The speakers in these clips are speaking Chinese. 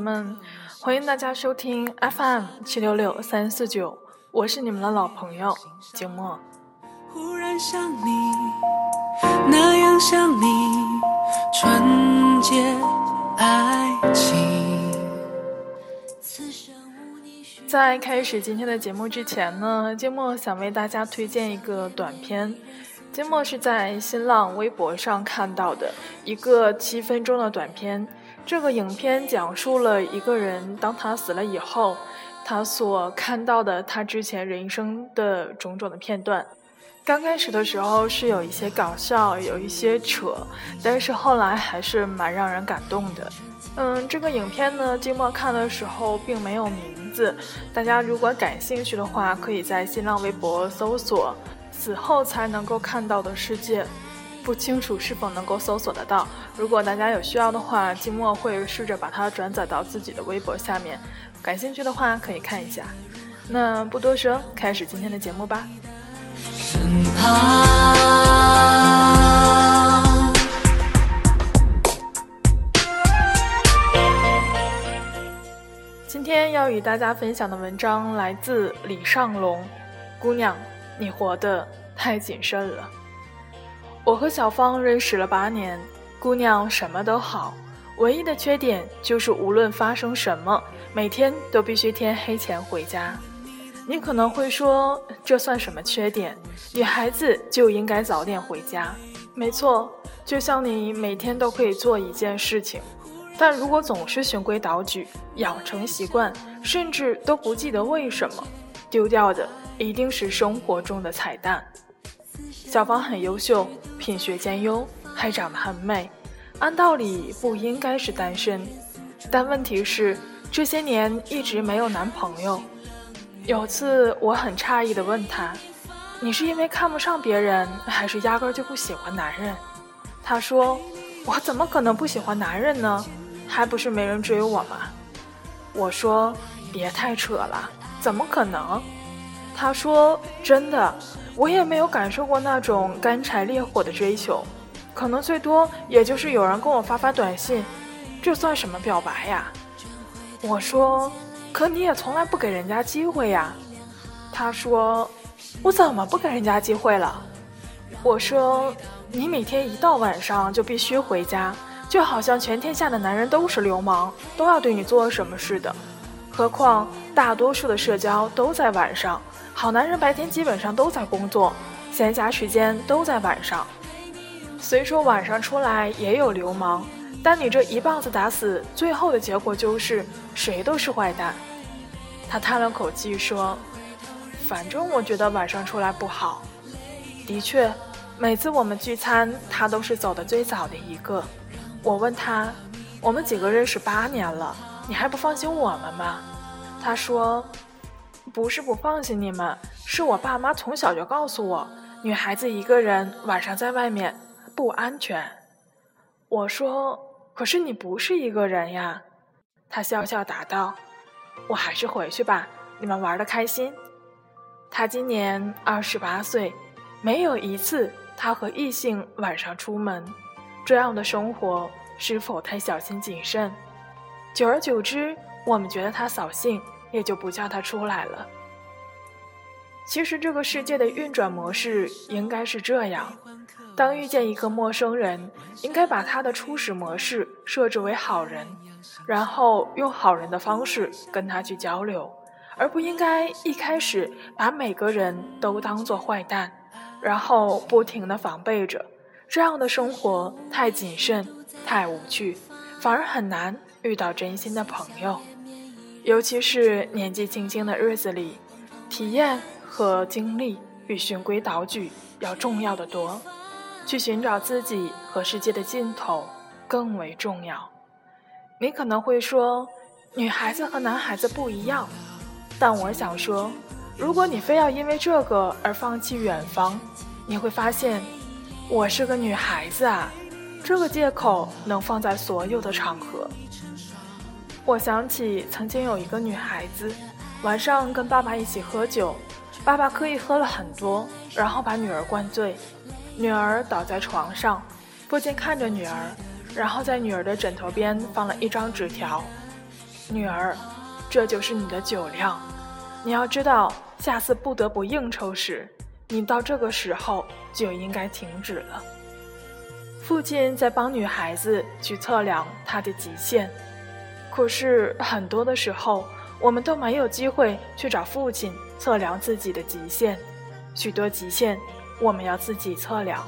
们，欢迎大家收听 FM 七六六三四九，我是你们的老朋友景墨。忽然想你，那样想你，纯洁爱情。在开始今天的节目之前呢，金默想为大家推荐一个短片。金默是在新浪微博上看到的一个七分钟的短片。这个影片讲述了一个人，当他死了以后，他所看到的他之前人生的种种的片段。刚开始的时候是有一些搞笑，有一些扯，但是后来还是蛮让人感动的。嗯，这个影片呢，金墨看的时候并没有名字，大家如果感兴趣的话，可以在新浪微博搜索“死后才能够看到的世界”。不清楚是否能够搜索得到。如果大家有需要的话，季末会试着把它转载到自己的微博下面。感兴趣的话可以看一下。那不多说，开始今天的节目吧。今天要与大家分享的文章来自李尚龙。姑娘，你活得太谨慎了。我和小芳认识了八年，姑娘什么都好，唯一的缺点就是无论发生什么，每天都必须天黑前回家。你可能会说，这算什么缺点？女孩子就应该早点回家。没错，就像你每天都可以做一件事情，但如果总是循规蹈矩，养成习惯，甚至都不记得为什么，丢掉的一定是生活中的彩蛋。小芳很优秀，品学兼优，还长得很美，按道理不应该是单身，但问题是这些年一直没有男朋友。有次我很诧异地问她：“你是因为看不上别人，还是压根就不喜欢男人？”她说：“我怎么可能不喜欢男人呢？还不是没人追我吗？”我说：“别太扯了，怎么可能？”她说：“真的。”我也没有感受过那种干柴烈火的追求，可能最多也就是有人跟我发发短信，这算什么表白呀？我说，可你也从来不给人家机会呀。他说，我怎么不给人家机会了？我说，你每天一到晚上就必须回家，就好像全天下的男人都是流氓，都要对你做什么似的。何况大多数的社交都在晚上。好男人白天基本上都在工作，闲暇时间都在晚上。虽说晚上出来也有流氓，但你这一棒子打死，最后的结果就是谁都是坏蛋。他叹了口气说：“反正我觉得晚上出来不好。”的确，每次我们聚餐，他都是走的最早的一个。我问他：“我们几个认识八年了，你还不放心我们吗？”他说。不是不放心你们，是我爸妈从小就告诉我，女孩子一个人晚上在外面不安全。我说：“可是你不是一个人呀。”他笑笑答道：“我还是回去吧，你们玩的开心。”他今年二十八岁，没有一次他和异性晚上出门，这样的生活是否太小心谨慎？久而久之，我们觉得他扫兴。也就不叫他出来了。其实这个世界的运转模式应该是这样：当遇见一个陌生人，应该把他的初始模式设置为好人，然后用好人的方式跟他去交流，而不应该一开始把每个人都当做坏蛋，然后不停的防备着。这样的生活太谨慎，太无趣，反而很难遇到真心的朋友。尤其是年纪轻轻的日子里，体验和经历比循规蹈矩要重要的多。去寻找自己和世界的尽头更为重要。你可能会说，女孩子和男孩子不一样，但我想说，如果你非要因为这个而放弃远方，你会发现，我是个女孩子啊，这个借口能放在所有的场合。我想起曾经有一个女孩子，晚上跟爸爸一起喝酒，爸爸刻意喝了很多，然后把女儿灌醉，女儿倒在床上，父亲看着女儿，然后在女儿的枕头边放了一张纸条：“女儿，这就是你的酒量。你要知道，下次不得不应酬时，你到这个时候就应该停止了。”父亲在帮女孩子去测量她的极限，可是很多的时候，我们都没有机会去找父亲测量自己的极限。许多极限，我们要自己测量。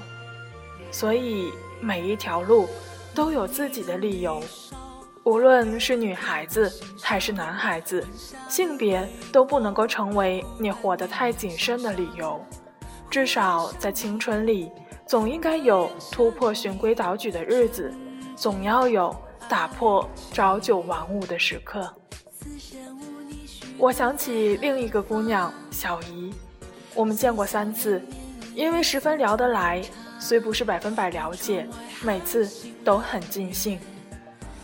所以每一条路都有自己的理由，无论是女孩子还是男孩子，性别都不能够成为你活得太谨慎的理由。至少在青春里。总应该有突破循规蹈矩的日子，总要有打破朝九晚五的时刻。我想起另一个姑娘小姨，我们见过三次，因为十分聊得来，虽不是百分百了解，每次都很尽兴。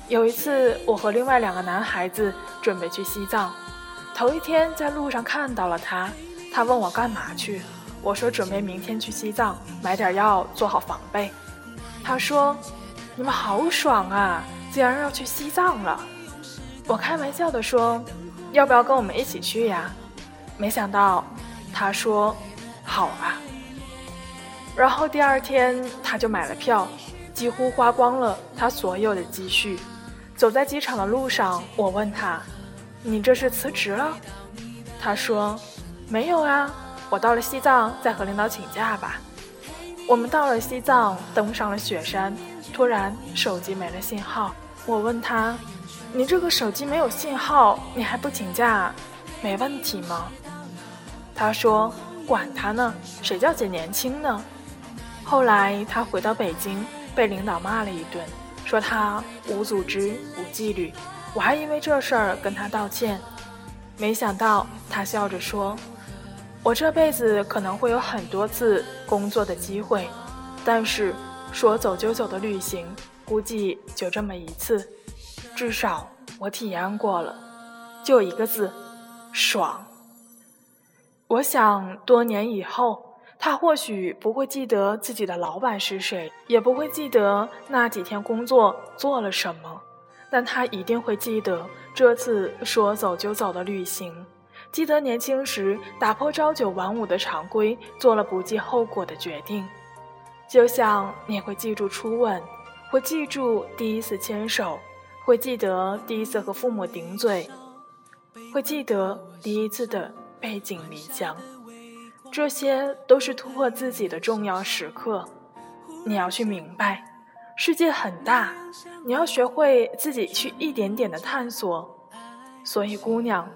有一次，我和另外两个男孩子准备去西藏，头一天在路上看到了她，她问我干嘛去。我说准备明天去西藏买点药，做好防备。他说：“你们好爽啊，竟然要去西藏了。”我开玩笑的说：“要不要跟我们一起去呀？”没想到他说：“好啊。”然后第二天他就买了票，几乎花光了他所有的积蓄。走在机场的路上，我问他：“你这是辞职了？”他说：“没有啊。”我到了西藏，再和领导请假吧。我们到了西藏，登上了雪山，突然手机没了信号。我问他：“你这个手机没有信号，你还不请假，没问题吗？”他说：“管他呢，谁叫姐年轻呢？”后来他回到北京，被领导骂了一顿，说他无组织、无纪律。我还因为这事儿跟他道歉，没想到他笑着说。我这辈子可能会有很多次工作的机会，但是说走就走的旅行，估计就这么一次。至少我体验过了，就一个字，爽。我想多年以后，他或许不会记得自己的老板是谁，也不会记得那几天工作做了什么，但他一定会记得这次说走就走的旅行。记得年轻时打破朝九晚五的常规，做了不计后果的决定，就像你会记住初吻，会记住第一次牵手，会记得第一次和父母顶嘴，会记得第一次的背井离乡，这些都是突破自己的重要时刻。你要去明白，世界很大，你要学会自己去一点点的探索。所以，姑娘。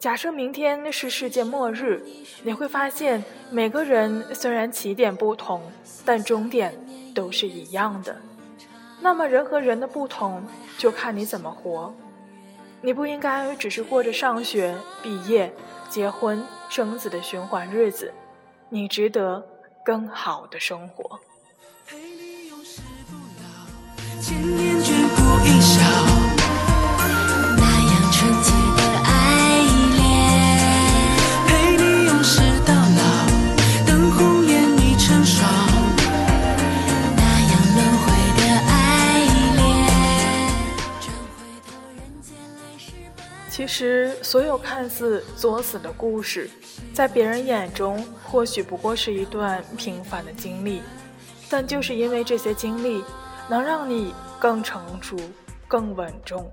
假设明天是世界末日，你会发现每个人虽然起点不同，但终点都是一样的。那么人和人的不同，就看你怎么活。你不应该只是过着上学、毕业、结婚、生子的循环日子，你值得更好的生活。陪你永世不老千年眷顾一笑。其实，所有看似作死的故事，在别人眼中或许不过是一段平凡的经历，但就是因为这些经历，能让你更成熟、更稳重，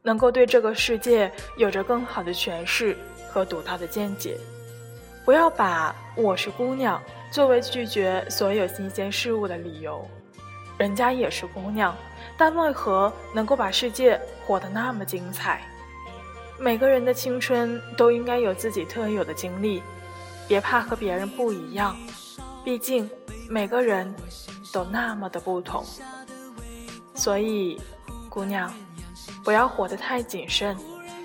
能够对这个世界有着更好的诠释和独到的见解。不要把“我是姑娘”作为拒绝所有新鲜事物的理由，人家也是姑娘，但为何能够把世界活得那么精彩？每个人的青春都应该有自己特有的经历，别怕和别人不一样，毕竟每个人都那么的不同。所以，姑娘，不要活得太谨慎，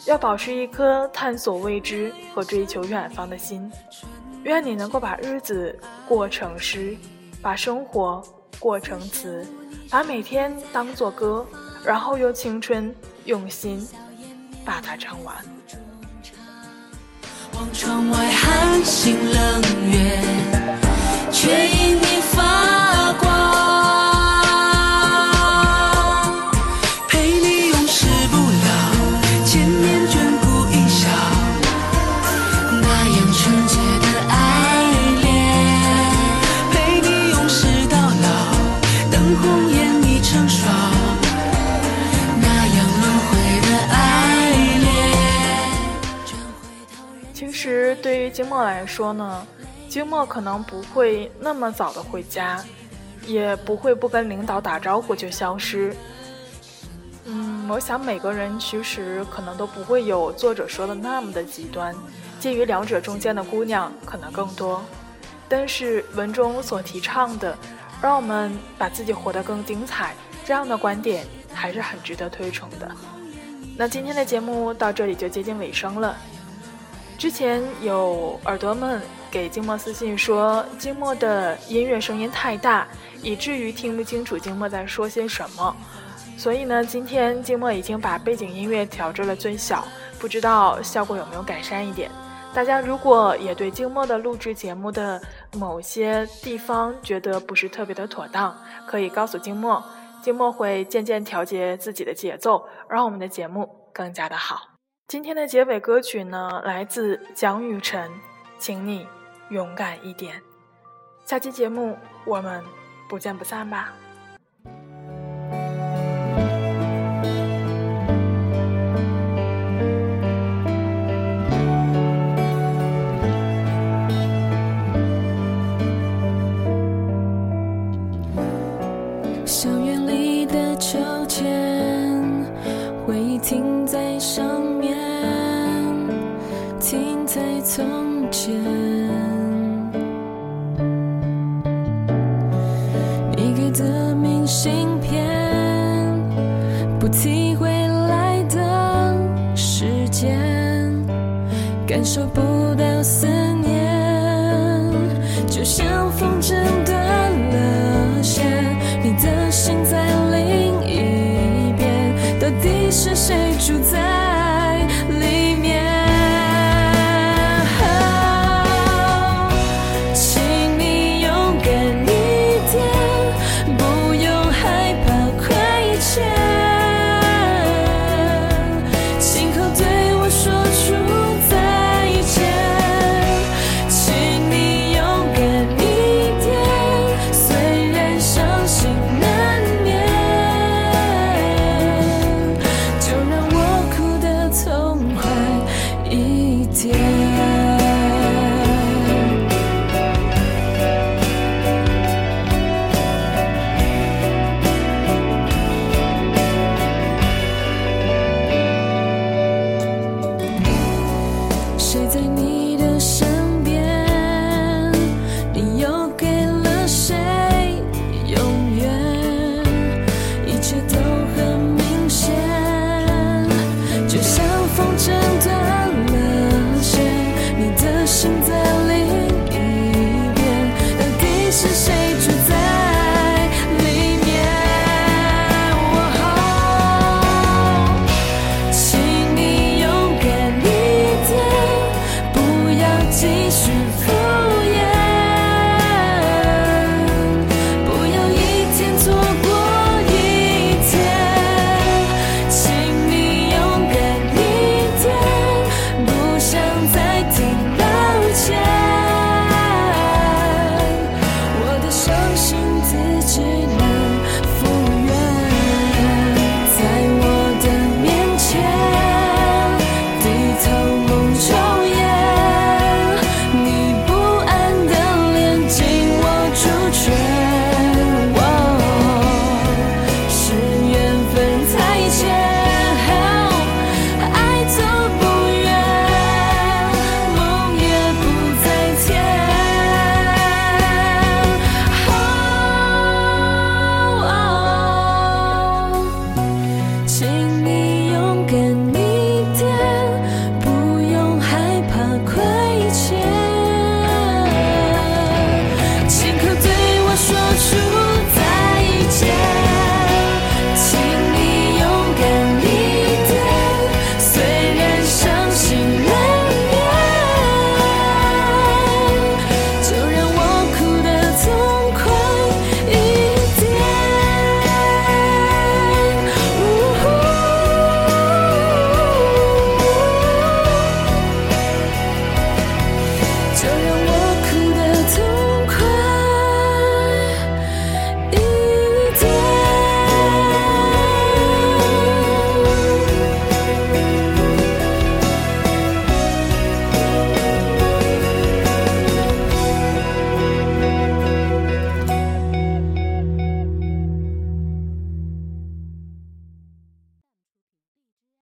要保持一颗探索未知和追求远方的心。愿你能够把日子过成诗，把生活过成词，把每天当作歌，然后用青春用心。把它唱完。望窗外寒星冷月，却因你发光。金墨来说呢，金墨可能不会那么早的回家，也不会不跟领导打招呼就消失。嗯，我想每个人其实可能都不会有作者说的那么的极端，介于两者中间的姑娘可能更多。但是文中所提倡的，让我们把自己活得更精彩，这样的观点还是很值得推崇的。那今天的节目到这里就接近尾声了。之前有耳朵们给静默私信说，静默的音乐声音太大，以至于听不清楚静默在说些什么。所以呢，今天静默已经把背景音乐调至了最小，不知道效果有没有改善一点。大家如果也对静默的录制节目的某些地方觉得不是特别的妥当，可以告诉静默，静默会渐渐调节自己的节奏，让我们的节目更加的好。今天的结尾歌曲呢，来自蒋雨辰，请你勇敢一点。下期节目我们不见不散吧。感受不到思念，就像风筝断了线，你的心在另一边，到底是谁住在？